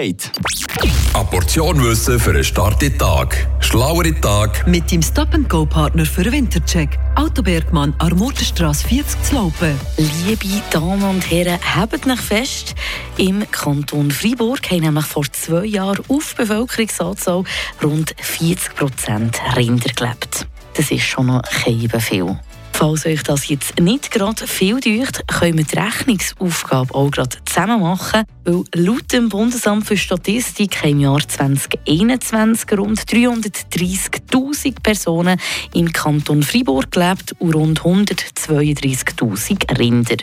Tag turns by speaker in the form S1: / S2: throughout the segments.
S1: Eine Portion Wissen für einen starken Tag. Schlauere Tag.
S2: Mit dem Stop-and-Go-Partner für den Wintercheck. Autobergmann, Armurtenstrasse 40 zu Laupen.
S3: Liebe Damen und Herren, habt euch fest, im Kanton Freiburg haben nämlich vor zwei Jahren auf Bevölkerungsanzahl rund 40 Prozent Rinder gelebt. Das ist schon noch kein viel. Falls euch das jetzt nicht gerade viel deucht, können wir die Rechnungsaufgabe auch gerade zusammen machen, weil laut dem Bundesamt für Statistik haben im Jahr 2021 rund 330'000 Personen im Kanton Freiburg gelebt und rund 132'000 Rinder.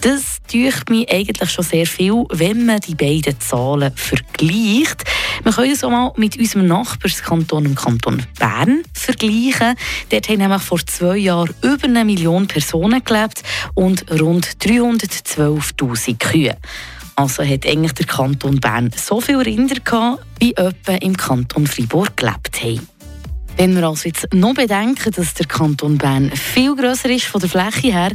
S3: Das täuscht mich eigentlich schon sehr viel, wenn man die beiden Zahlen vergleicht. Wir können es auch mal mit unserem Nachbarskanton, dem Kanton Bern, vergleichen. Dort haben nämlich vor zwei Jahren über eine Million Personen gelebt und rund 312'000 Kühe. Also hat eigentlich der Kanton Bern so viele Rinder gehabt, wie etwa im Kanton Freiburg gelebt haben. Wenn wir also jetzt noch bedenken, dass der Kanton Bern viel grösser ist von der Fläche her,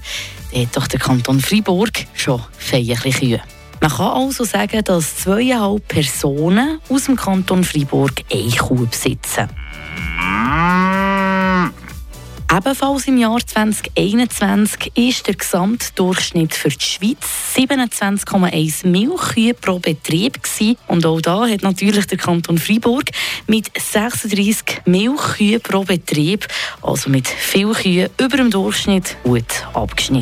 S3: dann hat doch der Kanton Freiburg schon feierliche Kühe. Man kann also sagen, dass zweieinhalb Personen aus dem Kanton Freiburg eine Kuh besitzen. Ebenfalls im Jahr 2021 ist der Gesamtdurchschnitt für die Schweiz 27,1 Milchkühe pro Betrieb gewesen. und auch da hat natürlich der Kanton Freiburg mit 36 Milchkühe pro Betrieb, also mit viel Kühen über dem Durchschnitt, gut abgeschnitten.